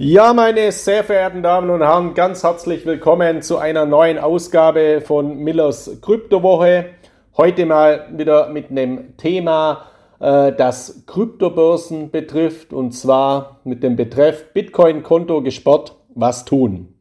Ja, meine sehr verehrten Damen und Herren, ganz herzlich willkommen zu einer neuen Ausgabe von Millers Kryptowoche. Heute mal wieder mit einem Thema, äh, das Kryptobörsen betrifft und zwar mit dem Betreff Bitcoin-Konto gesperrt, was tun?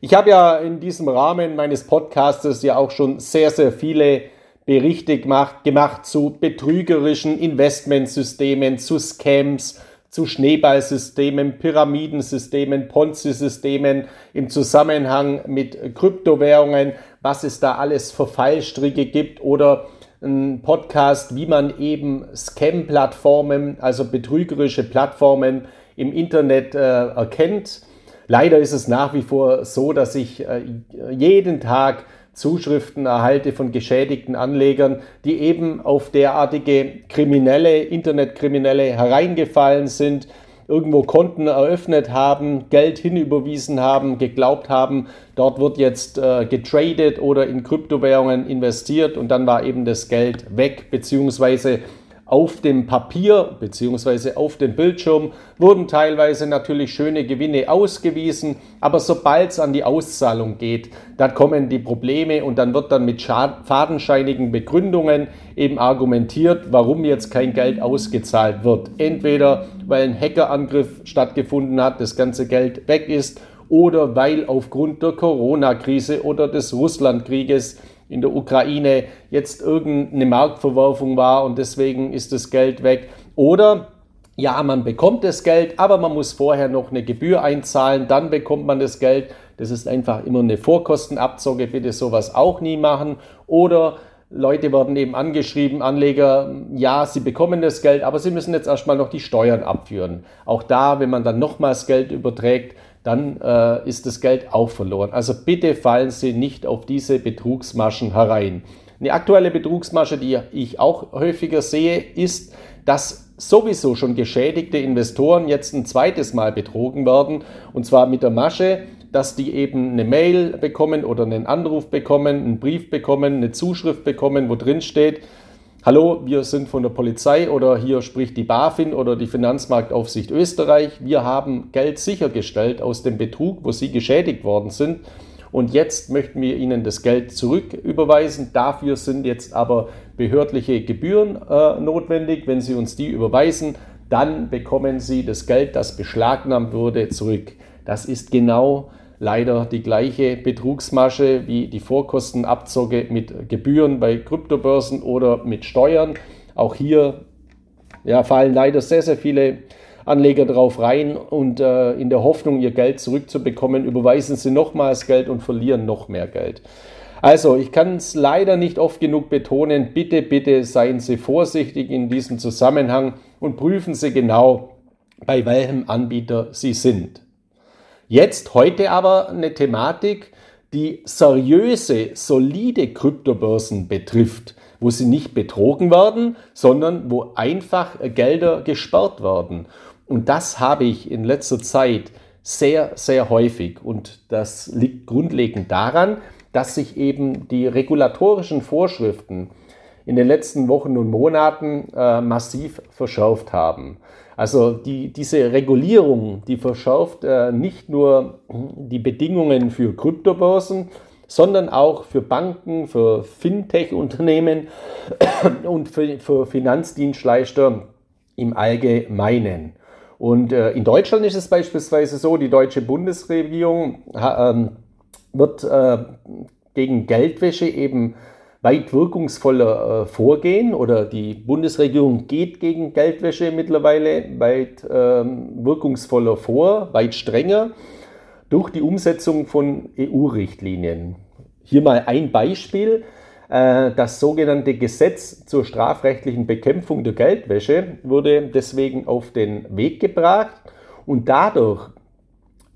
Ich habe ja in diesem Rahmen meines Podcastes ja auch schon sehr, sehr viele Berichte gemacht, gemacht zu betrügerischen Investmentsystemen, zu Scams, zu Schneeballsystemen, Pyramidensystemen, Ponzi-Systemen im Zusammenhang mit Kryptowährungen, was es da alles für Fallstricke gibt oder ein Podcast, wie man eben Scam-Plattformen, also betrügerische Plattformen im Internet äh, erkennt. Leider ist es nach wie vor so, dass ich äh, jeden Tag Zuschriften erhalte von geschädigten Anlegern, die eben auf derartige Kriminelle, Internetkriminelle hereingefallen sind, irgendwo Konten eröffnet haben, Geld hinüberwiesen haben, geglaubt haben, dort wird jetzt äh, getradet oder in Kryptowährungen investiert und dann war eben das Geld weg, beziehungsweise auf dem Papier bzw. auf dem Bildschirm wurden teilweise natürlich schöne Gewinne ausgewiesen, aber sobald es an die Auszahlung geht, da kommen die Probleme und dann wird dann mit fadenscheinigen Begründungen eben argumentiert, warum jetzt kein Geld ausgezahlt wird. Entweder weil ein Hackerangriff stattgefunden hat, das ganze Geld weg ist oder weil aufgrund der Corona-Krise oder des Russlandkrieges in der Ukraine jetzt irgendeine Marktverwerfung war und deswegen ist das Geld weg. Oder ja, man bekommt das Geld, aber man muss vorher noch eine Gebühr einzahlen, dann bekommt man das Geld. Das ist einfach immer eine Vorkostenabzocke, bitte sowas auch nie machen. Oder Leute werden eben angeschrieben, Anleger, ja, sie bekommen das Geld, aber sie müssen jetzt erstmal noch die Steuern abführen. Auch da, wenn man dann nochmals Geld überträgt, dann äh, ist das Geld auch verloren. Also bitte fallen Sie nicht auf diese Betrugsmaschen herein. Eine aktuelle Betrugsmasche, die ich auch häufiger sehe, ist, dass sowieso schon geschädigte Investoren jetzt ein zweites Mal betrogen werden. Und zwar mit der Masche, dass die eben eine Mail bekommen oder einen Anruf bekommen, einen Brief bekommen, eine Zuschrift bekommen, wo drin steht, Hallo, wir sind von der Polizei oder hier spricht die BaFin oder die Finanzmarktaufsicht Österreich. Wir haben Geld sichergestellt aus dem Betrug, wo Sie geschädigt worden sind. Und jetzt möchten wir Ihnen das Geld zurücküberweisen. Dafür sind jetzt aber behördliche Gebühren äh, notwendig. Wenn Sie uns die überweisen, dann bekommen Sie das Geld, das beschlagnahmt wurde, zurück. Das ist genau leider die gleiche Betrugsmasche wie die Vorkostenabzocke mit Gebühren bei Kryptobörsen oder mit Steuern. Auch hier ja, fallen leider sehr, sehr viele Anleger drauf rein und äh, in der Hoffnung, ihr Geld zurückzubekommen, überweisen sie nochmals Geld und verlieren noch mehr Geld. Also, ich kann es leider nicht oft genug betonen, bitte, bitte seien Sie vorsichtig in diesem Zusammenhang und prüfen Sie genau, bei welchem Anbieter Sie sind. Jetzt, heute aber eine Thematik, die seriöse, solide Kryptobörsen betrifft, wo sie nicht betrogen werden, sondern wo einfach Gelder gesperrt werden. Und das habe ich in letzter Zeit sehr, sehr häufig. Und das liegt grundlegend daran, dass sich eben die regulatorischen Vorschriften in den letzten Wochen und Monaten äh, massiv verschärft haben. Also die, diese Regulierung, die verschärft äh, nicht nur die Bedingungen für Kryptobörsen, sondern auch für Banken, für Fintech-Unternehmen und für, für, Finanzdienstleister im Allgemeinen. Und äh, in Deutschland ist es beispielsweise so, die deutsche Bundesregierung äh, wird äh, gegen Geldwäsche eben weit wirkungsvoller äh, vorgehen oder die Bundesregierung geht gegen Geldwäsche mittlerweile weit ähm, wirkungsvoller vor, weit strenger durch die Umsetzung von EU-Richtlinien. Hier mal ein Beispiel. Äh, das sogenannte Gesetz zur strafrechtlichen Bekämpfung der Geldwäsche wurde deswegen auf den Weg gebracht und dadurch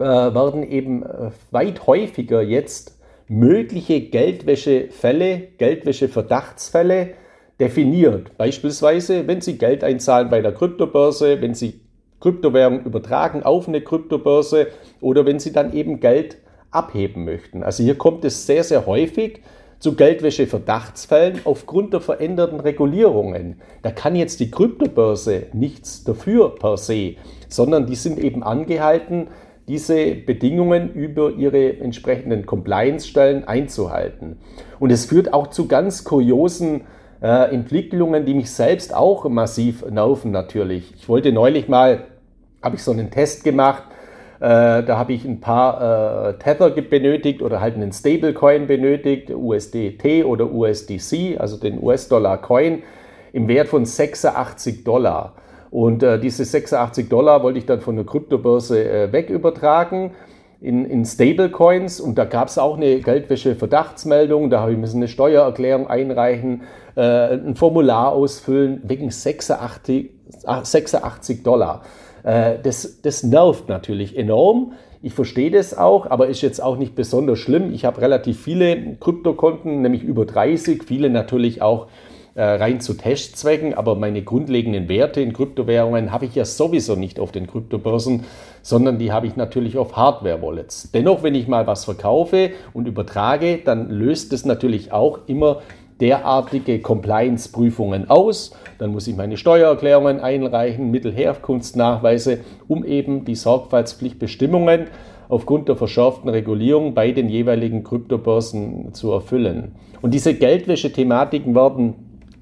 äh, werden eben äh, weit häufiger jetzt mögliche Geldwäschefälle, Geldwäscheverdachtsfälle definiert. Beispielsweise, wenn Sie Geld einzahlen bei der Kryptobörse, wenn Sie Kryptowährung übertragen auf eine Kryptobörse oder wenn Sie dann eben Geld abheben möchten. Also hier kommt es sehr, sehr häufig zu Geldwäscheverdachtsfällen aufgrund der veränderten Regulierungen. Da kann jetzt die Kryptobörse nichts dafür per se, sondern die sind eben angehalten, diese Bedingungen über ihre entsprechenden Compliance-Stellen einzuhalten. Und es führt auch zu ganz kuriosen äh, Entwicklungen, die mich selbst auch massiv nerven natürlich. Ich wollte neulich mal, habe ich so einen Test gemacht, äh, da habe ich ein paar äh, Tether benötigt oder halt einen Stablecoin benötigt, USDT oder USDC, also den US-Dollar-Coin, im Wert von 86 Dollar. Und äh, diese 86 Dollar wollte ich dann von der Kryptobörse äh, wegübertragen in, in Stablecoins und da gab es auch eine Geldwäsche-Verdachtsmeldung, da habe ich müssen eine Steuererklärung einreichen, äh, ein Formular ausfüllen wegen 86, 86 Dollar. Äh, das, das nervt natürlich enorm. Ich verstehe das auch, aber ist jetzt auch nicht besonders schlimm. Ich habe relativ viele Kryptokonten, nämlich über 30, viele natürlich auch äh, rein zu Testzwecken, aber meine grundlegenden Werte in Kryptowährungen habe ich ja sowieso nicht auf den Kryptobörsen, sondern die habe ich natürlich auf Hardware-Wallets. Dennoch, wenn ich mal was verkaufe und übertrage, dann löst es natürlich auch immer derartige Compliance-Prüfungen aus. Dann muss ich meine Steuererklärungen einreichen, Mittelherkunftsnachweise, um eben die Sorgfaltspflichtbestimmungen aufgrund der verschärften Regulierung bei den jeweiligen Kryptobörsen zu erfüllen. Und diese Geldwäsche-Thematiken werden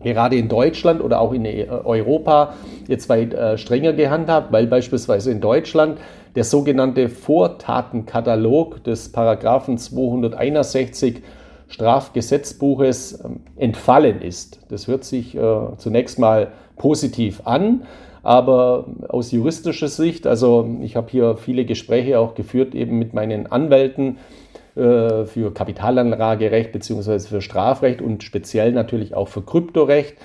gerade in Deutschland oder auch in Europa jetzt weit äh, strenger gehandhabt, weil beispielsweise in Deutschland der sogenannte Vortatenkatalog des Paragraphen 261 Strafgesetzbuches ähm, entfallen ist. Das hört sich äh, zunächst mal positiv an, aber aus juristischer Sicht, also ich habe hier viele Gespräche auch geführt eben mit meinen Anwälten, äh, für Kapitalanlagerecht bzw. für Strafrecht und speziell natürlich auch für Kryptorecht.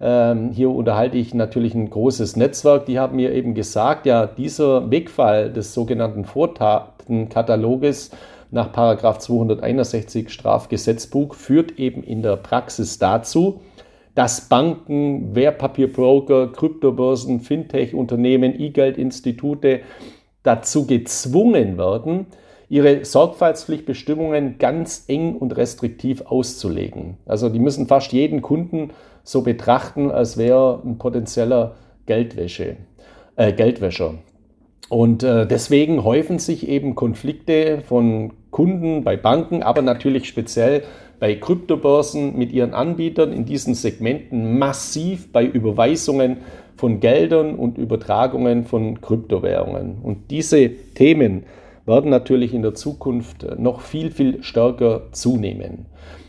Ähm, hier unterhalte ich natürlich ein großes Netzwerk. Die haben mir eben gesagt, ja, dieser Wegfall des sogenannten Vortatenkataloges nach 261 Strafgesetzbuch führt eben in der Praxis dazu, dass Banken, Wertpapierbroker, Kryptobörsen, Fintech-Unternehmen, E-Geld-Institute dazu gezwungen werden, ihre Sorgfaltspflichtbestimmungen ganz eng und restriktiv auszulegen. Also die müssen fast jeden Kunden so betrachten, als wäre ein potenzieller Geldwäsche, äh, Geldwäscher. Und äh, deswegen häufen sich eben Konflikte von Kunden bei Banken, aber natürlich speziell bei Kryptobörsen mit ihren Anbietern in diesen Segmenten massiv bei Überweisungen von Geldern und Übertragungen von Kryptowährungen. Und diese Themen werden natürlich in der Zukunft noch viel, viel stärker zunehmen.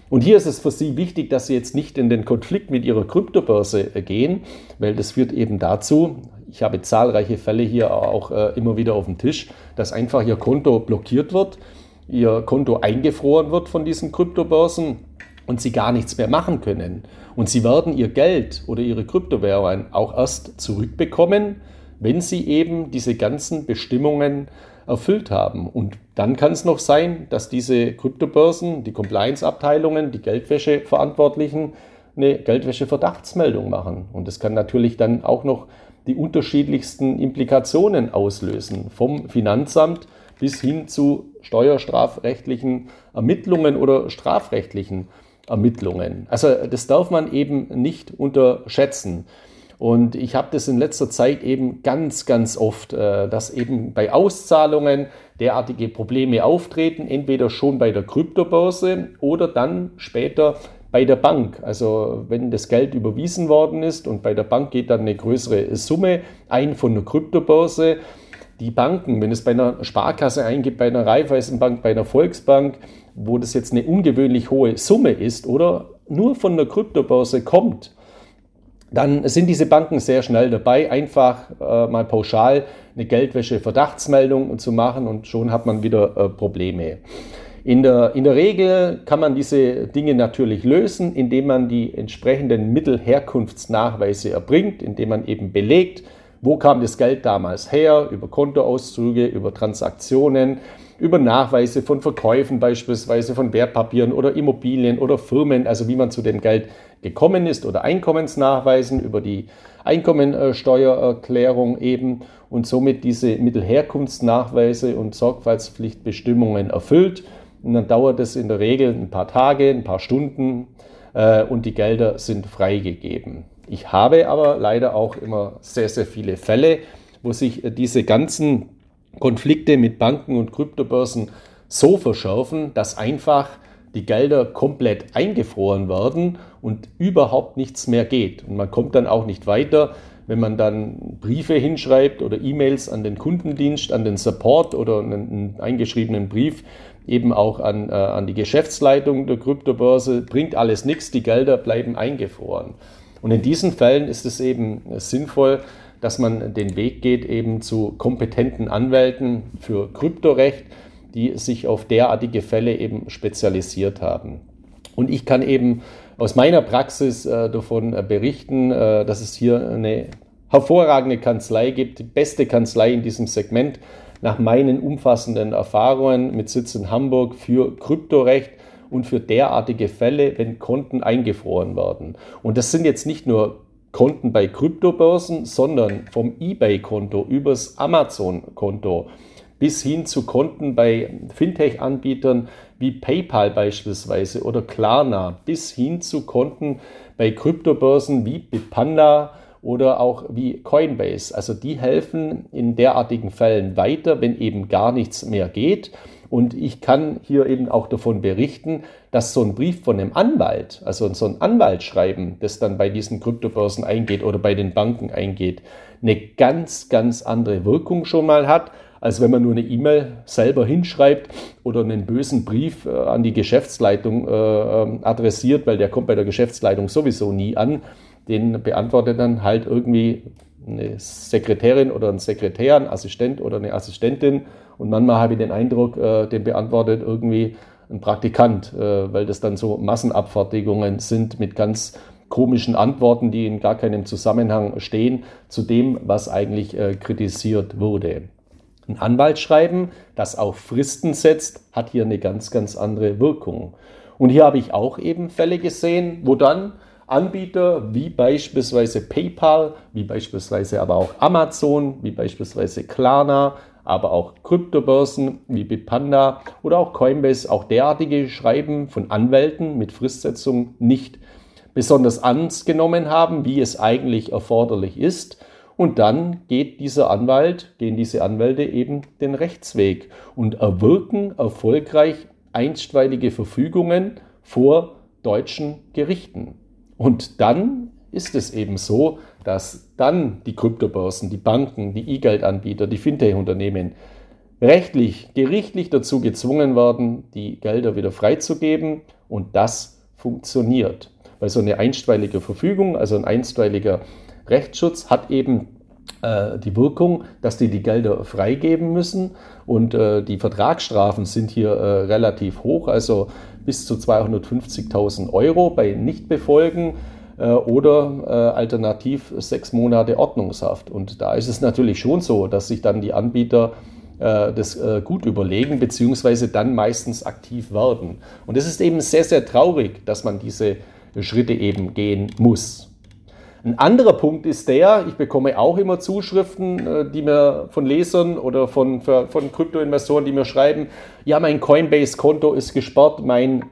Und hier ist es für Sie wichtig, dass Sie jetzt nicht in den Konflikt mit Ihrer Kryptobörse gehen, weil das führt eben dazu, ich habe zahlreiche Fälle hier auch äh, immer wieder auf dem Tisch, dass einfach Ihr Konto blockiert wird, Ihr Konto eingefroren wird von diesen Kryptobörsen und Sie gar nichts mehr machen können. Und Sie werden Ihr Geld oder Ihre Kryptowährungen auch erst zurückbekommen, wenn Sie eben diese ganzen Bestimmungen erfüllt haben. Und dann kann es noch sein, dass diese Kryptobörsen, die Compliance-Abteilungen, die Geldwäsche-Verantwortlichen eine Geldwäsche-Verdachtsmeldung machen. Und das kann natürlich dann auch noch die unterschiedlichsten Implikationen auslösen, vom Finanzamt bis hin zu steuerstrafrechtlichen Ermittlungen oder strafrechtlichen Ermittlungen. Also das darf man eben nicht unterschätzen. Und ich habe das in letzter Zeit eben ganz, ganz oft, äh, dass eben bei Auszahlungen derartige Probleme auftreten, entweder schon bei der Kryptobörse oder dann später bei der Bank. Also wenn das Geld überwiesen worden ist und bei der Bank geht dann eine größere Summe ein von der Kryptobörse. Die Banken, wenn es bei einer Sparkasse eingibt, bei einer Raiffeisenbank, bei einer Volksbank, wo das jetzt eine ungewöhnlich hohe Summe ist oder nur von der Kryptobörse kommt, dann sind diese Banken sehr schnell dabei, einfach äh, mal pauschal eine Geldwäsche-Verdachtsmeldung zu machen und schon hat man wieder äh, Probleme. In der, in der Regel kann man diese Dinge natürlich lösen, indem man die entsprechenden Mittelherkunftsnachweise erbringt, indem man eben belegt, wo kam das Geld damals her, über Kontoauszüge, über Transaktionen, über Nachweise von Verkäufen beispielsweise von Wertpapieren oder Immobilien oder Firmen, also wie man zu dem Geld gekommen ist oder Einkommensnachweisen über die Einkommensteuererklärung eben und somit diese Mittelherkunftsnachweise und Sorgfaltspflichtbestimmungen erfüllt. Und dann dauert es in der Regel ein paar Tage, ein paar Stunden äh, und die Gelder sind freigegeben. Ich habe aber leider auch immer sehr, sehr viele Fälle, wo sich diese ganzen Konflikte mit Banken und Kryptobörsen so verschärfen, dass einfach die Gelder komplett eingefroren werden und überhaupt nichts mehr geht. Und man kommt dann auch nicht weiter, wenn man dann Briefe hinschreibt oder E-Mails an den Kundendienst, an den Support oder einen, eingeschriebenen Brief eben auch an, äh, an die Geschäftsleitung der Kryptobörse, bringt alles nichts, die Gelder bleiben eingefroren. Und in diesen Fällen ist es eben sinnvoll, dass man den Weg geht eben zu kompetenten Anwälten für Kryptorecht, die sich auf derartige Fälle eben spezialisiert haben. Und ich kann eben aus meiner Praxis äh, davon äh, berichten, äh, dass es hier eine hervorragende Kanzlei gibt, die beste Kanzlei in diesem Segment nach meinen umfassenden Erfahrungen mit Sitz in Hamburg für Kryptorecht und für derartige Fälle, wenn Konten eingefroren werden. Und das sind jetzt nicht nur Konten bei Kryptobörsen, sondern vom eBay-Konto übers Amazon-Konto bis hin zu Konten bei Fintech-Anbietern wie PayPal beispielsweise oder Klarna, bis hin zu Konten bei Kryptobörsen wie Bitpanda oder auch wie Coinbase. Also die helfen in derartigen Fällen weiter, wenn eben gar nichts mehr geht. Und ich kann hier eben auch davon berichten, dass so ein Brief von einem Anwalt, also so ein Anwaltschreiben, das dann bei diesen Kryptobörsen eingeht oder bei den Banken eingeht, eine ganz, ganz andere Wirkung schon mal hat, als wenn man nur eine E-Mail selber hinschreibt oder einen bösen Brief äh, an die Geschäftsleitung äh, ähm, adressiert, weil der kommt bei der Geschäftsleitung sowieso nie an. Den beantwortet dann halt irgendwie eine Sekretärin oder ein Sekretär, ein Assistent oder eine Assistentin. Und manchmal habe ich den Eindruck, äh, den beantwortet irgendwie ein Praktikant, äh, weil das dann so Massenabfertigungen sind mit ganz komischen Antworten, die in gar keinem Zusammenhang stehen zu dem, was eigentlich äh, kritisiert wurde. Ein Anwaltsschreiben, das auch Fristen setzt, hat hier eine ganz, ganz andere Wirkung. Und hier habe ich auch eben Fälle gesehen, wo dann Anbieter wie beispielsweise PayPal, wie beispielsweise aber auch Amazon, wie beispielsweise Klarna, aber auch Kryptobörsen wie Bitpanda oder auch Coinbase auch derartige Schreiben von Anwälten mit Fristsetzung nicht besonders ernst genommen haben, wie es eigentlich erforderlich ist. Und dann geht dieser Anwalt, gehen diese Anwälte eben den Rechtsweg und erwirken erfolgreich einstweilige Verfügungen vor deutschen Gerichten. Und dann ist es eben so, dass dann die Kryptobörsen, die Banken, die E-Geld-Anbieter, die Fintech-Unternehmen rechtlich, gerichtlich dazu gezwungen werden, die Gelder wieder freizugeben. Und das funktioniert. Weil so eine einstweilige Verfügung, also ein einstweiliger Rechtsschutz hat eben äh, die Wirkung, dass die die Gelder freigeben müssen. Und äh, die Vertragsstrafen sind hier äh, relativ hoch, also bis zu 250.000 Euro bei Nichtbefolgen äh, oder äh, alternativ sechs Monate Ordnungshaft. Und da ist es natürlich schon so, dass sich dann die Anbieter äh, das gut überlegen, beziehungsweise dann meistens aktiv werden. Und es ist eben sehr, sehr traurig, dass man diese Schritte eben gehen muss. Ein anderer Punkt ist der, ich bekomme auch immer Zuschriften, äh, die mir von Lesern oder von, von Kryptoinvestoren, die mir schreiben, ja, mein Coinbase-Konto ist gesperrt, mein,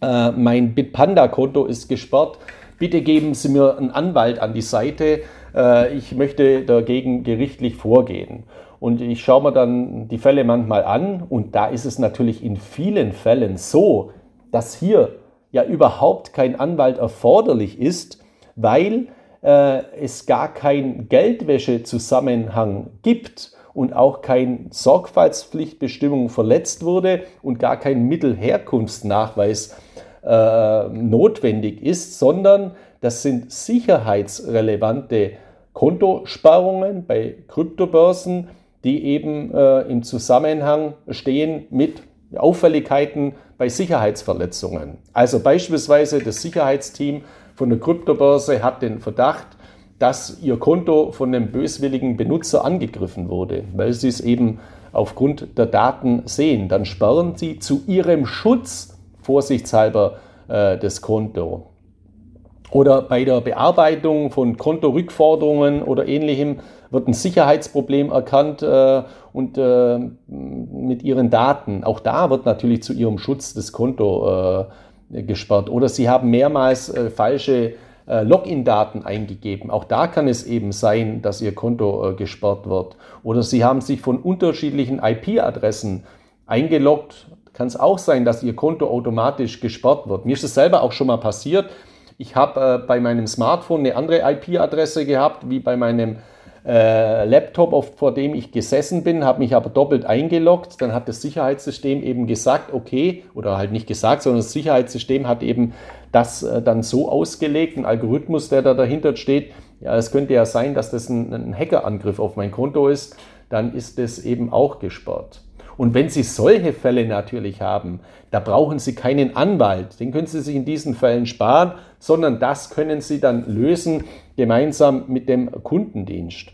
äh, mein Bitpanda-Konto ist gesperrt. Bitte geben Sie mir einen Anwalt an die Seite. Äh, ich möchte dagegen gerichtlich vorgehen. Und ich schaue mir dann die Fälle manchmal an und da ist es natürlich in vielen Fällen so, dass hier ja überhaupt kein Anwalt erforderlich ist, weil äh, es gar keinen Geldwäschezusammenhang gibt und auch keine Sorgfaltspflichtbestimmung verletzt wurde und gar kein Mittelherkunftsnachweis äh, notwendig ist, sondern das sind sicherheitsrelevante Kontosparungen bei Kryptobörsen, die eben äh, im Zusammenhang stehen mit Auffälligkeiten bei Sicherheitsverletzungen. Also beispielsweise das Sicherheitsteam von der Kryptobörse hat den Verdacht, dass ihr Konto von einem böswilligen Benutzer angegriffen wurde, weil sie es eben aufgrund der Daten sehen. Dann sperren sie zu ihrem Schutz vorsichtshalber äh, das Konto. Oder bei der Bearbeitung von Kontorückforderungen oder ähnlichem wird ein Sicherheitsproblem erkannt äh, und äh, mit ihren Daten. Auch da wird natürlich zu ihrem Schutz das Konto äh, gesperrt. Oder sie haben mehrmals äh, falsche äh, Login-Daten eingegeben. Auch da kann es eben sein, dass Ihr Konto äh, gesperrt wird. Oder Sie haben sich von unterschiedlichen IP-Adressen eingeloggt. Kann es auch sein, dass Ihr Konto automatisch gesperrt wird. Mir ist es selber auch schon mal passiert. Ich habe äh, bei meinem Smartphone eine andere IP-Adresse gehabt wie bei meinem äh, Laptop, auf, vor dem ich gesessen bin, habe mich aber doppelt eingeloggt. Dann hat das Sicherheitssystem eben gesagt, okay, oder halt nicht gesagt, sondern das Sicherheitssystem hat eben das äh, dann so ausgelegt, ein Algorithmus, der da dahinter steht. Ja, es könnte ja sein, dass das ein, ein Hackerangriff auf mein Konto ist. Dann ist das eben auch gesperrt. Und wenn Sie solche Fälle natürlich haben, da brauchen Sie keinen Anwalt. Den können Sie sich in diesen Fällen sparen, sondern das können Sie dann lösen gemeinsam mit dem Kundendienst.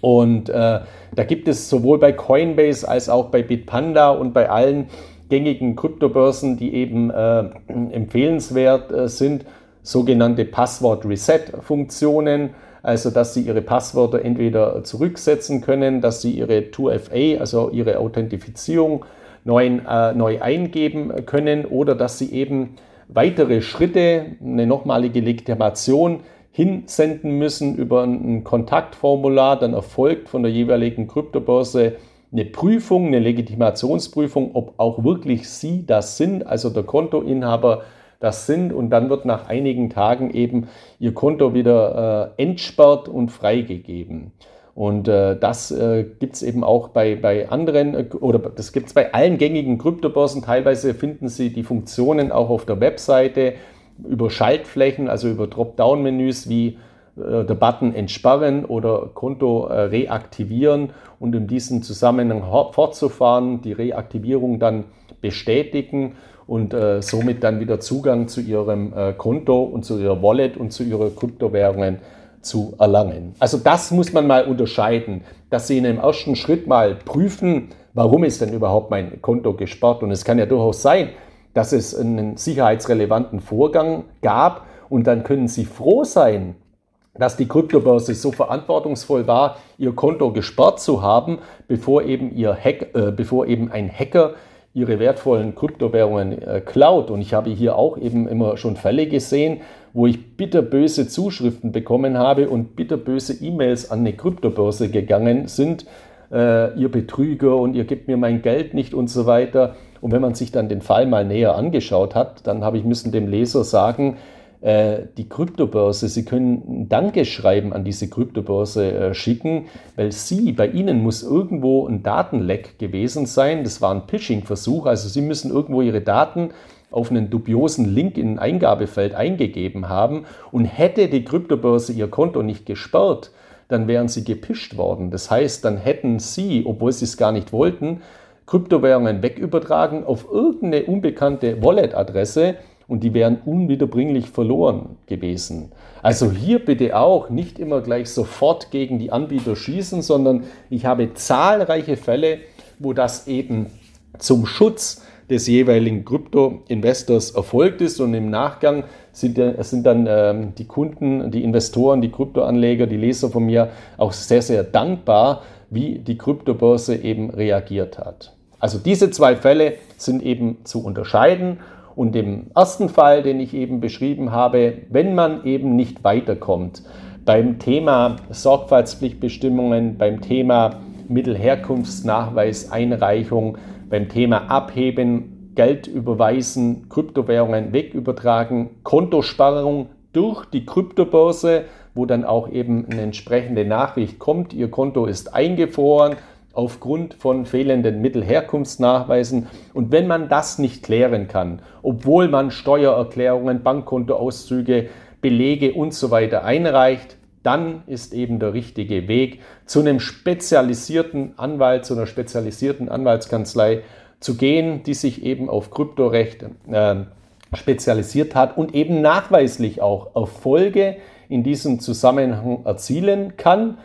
Und äh, da gibt es sowohl bei Coinbase als auch bei Bitpanda und bei allen gängigen Kryptobörsen, die eben äh, empfehlenswert äh, sind, sogenannte Passwort-Reset-Funktionen also dass sie ihre Passwörter entweder zurücksetzen können, dass sie ihre 2FA, also ihre Authentifizierung, neu, äh, neu eingeben können oder dass sie eben weitere Schritte, eine nochmalige Legitimation hinsenden müssen über ein Kontaktformular, dann erfolgt von der jeweiligen Kryptobörse eine Prüfung, eine Legitimationsprüfung, ob auch wirklich Sie das sind, also der Kontoinhaber das sind und dann wird nach einigen Tagen eben Ihr Konto wieder äh, entsperrt und freigegeben. Und äh, das äh, gibt es eben auch bei, bei anderen äh, oder das gibt es bei allen gängigen Kryptobörsen. Teilweise finden Sie die Funktionen auch auf der Webseite über Schaltflächen, also über Dropdown-Menüs wie äh, der Button entsperren oder Konto äh, reaktivieren und in diesem Zusammenhang fortzufahren, die Reaktivierung dann bestätigen und äh, somit dann wieder Zugang zu ihrem äh, Konto und zu ihrer Wallet und zu ihren Kryptowährungen zu erlangen. Also das muss man mal unterscheiden, dass Sie in einem ersten Schritt mal prüfen, warum ist denn überhaupt mein Konto gesperrt. Und es kann ja durchaus sein, dass es einen sicherheitsrelevanten Vorgang gab und dann können Sie froh sein, dass die Kryptobörse so verantwortungsvoll war, ihr Konto gesperrt zu haben, bevor eben, ihr Hack, äh, bevor eben ein Hacker ihre wertvollen Kryptowährungen äh, klaut. Und ich habe hier auch eben immer schon Fälle gesehen, wo ich bitterböse Zuschriften bekommen habe und bitterböse E-Mails an eine Kryptobörse gegangen sind. Äh, ihr Betrüger und ihr gebt mir mein Geld nicht und so weiter. Und wenn man sich dann den Fall mal näher angeschaut hat, dann habe ich müssen dem Leser sagen, die Kryptobörse, Sie können ein Dankeschreiben an diese Kryptobörse äh, schicken, weil Sie, bei Ihnen muss irgendwo ein Datenleck gewesen sein. Das war ein Phishing-Versuch. Also Sie müssen irgendwo Ihre Daten auf einen dubiosen Link in ein Eingabefeld eingegeben haben und hätte die Kryptobörse ihr Konto nicht gesperrt, dann wären sie gepischt worden. Das heißt, dann hätten sie, obwohl sie es gar nicht wollten, Kryptowährungen wegübertragen auf irgendeine unbekannte Wallet-Adresse und die wären unwiederbringlich verloren gewesen. Also hier bitte auch nicht immer gleich sofort gegen die Anbieter schießen, sondern ich habe zahlreiche Fälle, wo das eben zum Schutz des jeweiligen Krypto-Investors erfolgt ist und im Nachgang sind, sind dann ähm, die Kunden, die Investoren, die Kryptoanleger, die Leser von mir auch sehr, sehr dankbar, wie die Kryptobörse eben reagiert hat. Also diese zwei Fälle sind eben zu unterscheiden und im ersten Fall, den ich eben beschrieben habe, wenn man eben nicht weiterkommt beim Thema Sorgfaltspflichtbestimmungen, beim Thema Mittelherkunftsnachweis, Einreichung, beim Thema Abheben, Geld überweisen, Kryptowährungen wegübertragen, Kontosparrung durch die Kryptobörse, wo dann auch eben eine entsprechende Nachricht kommt, Ihr Konto ist eingefroren, aufgrund von fehlenden Mittelherkunftsnachweisen. Und wenn man das nicht klären kann, obwohl man Steuererklärungen, Bankkontoauszüge, Belege und so weiter einreicht, dann ist eben der richtige Weg, zu einem spezialisierten Anwalt, zu einer spezialisierten Anwaltskanzlei zu gehen, die sich eben auf Kryptorecht äh, spezialisiert hat und eben nachweislich auch Erfolge in diesem Zusammenhang erzielen kann.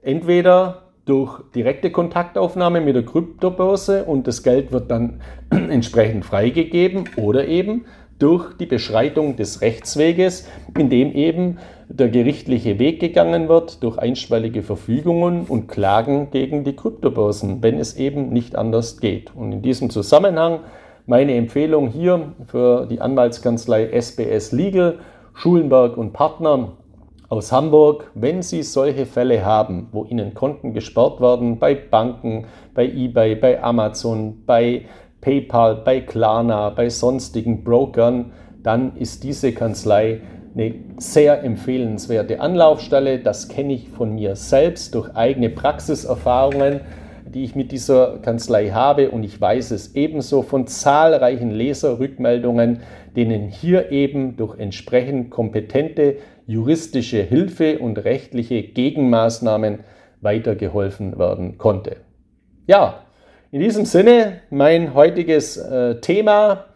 Entweder durch direkte Kontaktaufnahme mit der Kryptobörse und das Geld wird dann entsprechend freigegeben oder eben durch die Beschreitung des Rechtsweges, in dem eben der gerichtliche Weg gegangen wird durch einstweilige Verfügungen und Klagen gegen die Kryptobörsen, wenn es eben nicht anders geht. Und in diesem Zusammenhang meine Empfehlung hier für die Anwaltskanzlei SBS Legal, Schulenberg und Partner aus Hamburg, wenn Sie solche Fälle haben, wo Ihnen Konten gesperrt werden bei Banken, bei eBay, bei Amazon, bei PayPal, bei Klarna, bei sonstigen Brokern, dann ist diese Kanzlei eine sehr empfehlenswerte Anlaufstelle. Das kenne ich von mir selbst durch eigene Praxiserfahrungen, die ich mit dieser Kanzlei habe. Und ich weiß es ebenso von zahlreichen Leserrückmeldungen, denen hier eben durch entsprechend kompetente juristische Hilfe und rechtliche Gegenmaßnahmen weitergeholfen werden konnte. Ja, in diesem Sinne mein heutiges äh, Thema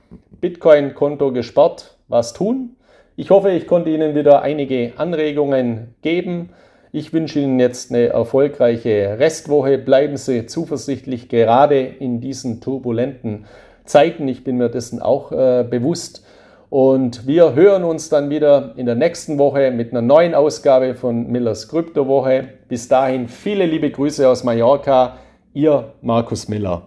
Bitcoin-Konto gesperrt, was tun? Ich hoffe, ich konnte Ihnen wieder einige Anregungen geben. Ich wünsche Ihnen jetzt eine erfolgreiche Restwoche. Bleiben Sie zuversichtlich, gerade in diesen turbulenten Zeiten. Ich bin mir dessen auch äh, bewusst. Und wir hören uns dann wieder in der nächsten Woche mit einer neuen Ausgabe von Millers Kryptowoche. Bis dahin viele liebe Grüße aus Mallorca. Ihr Markus Miller.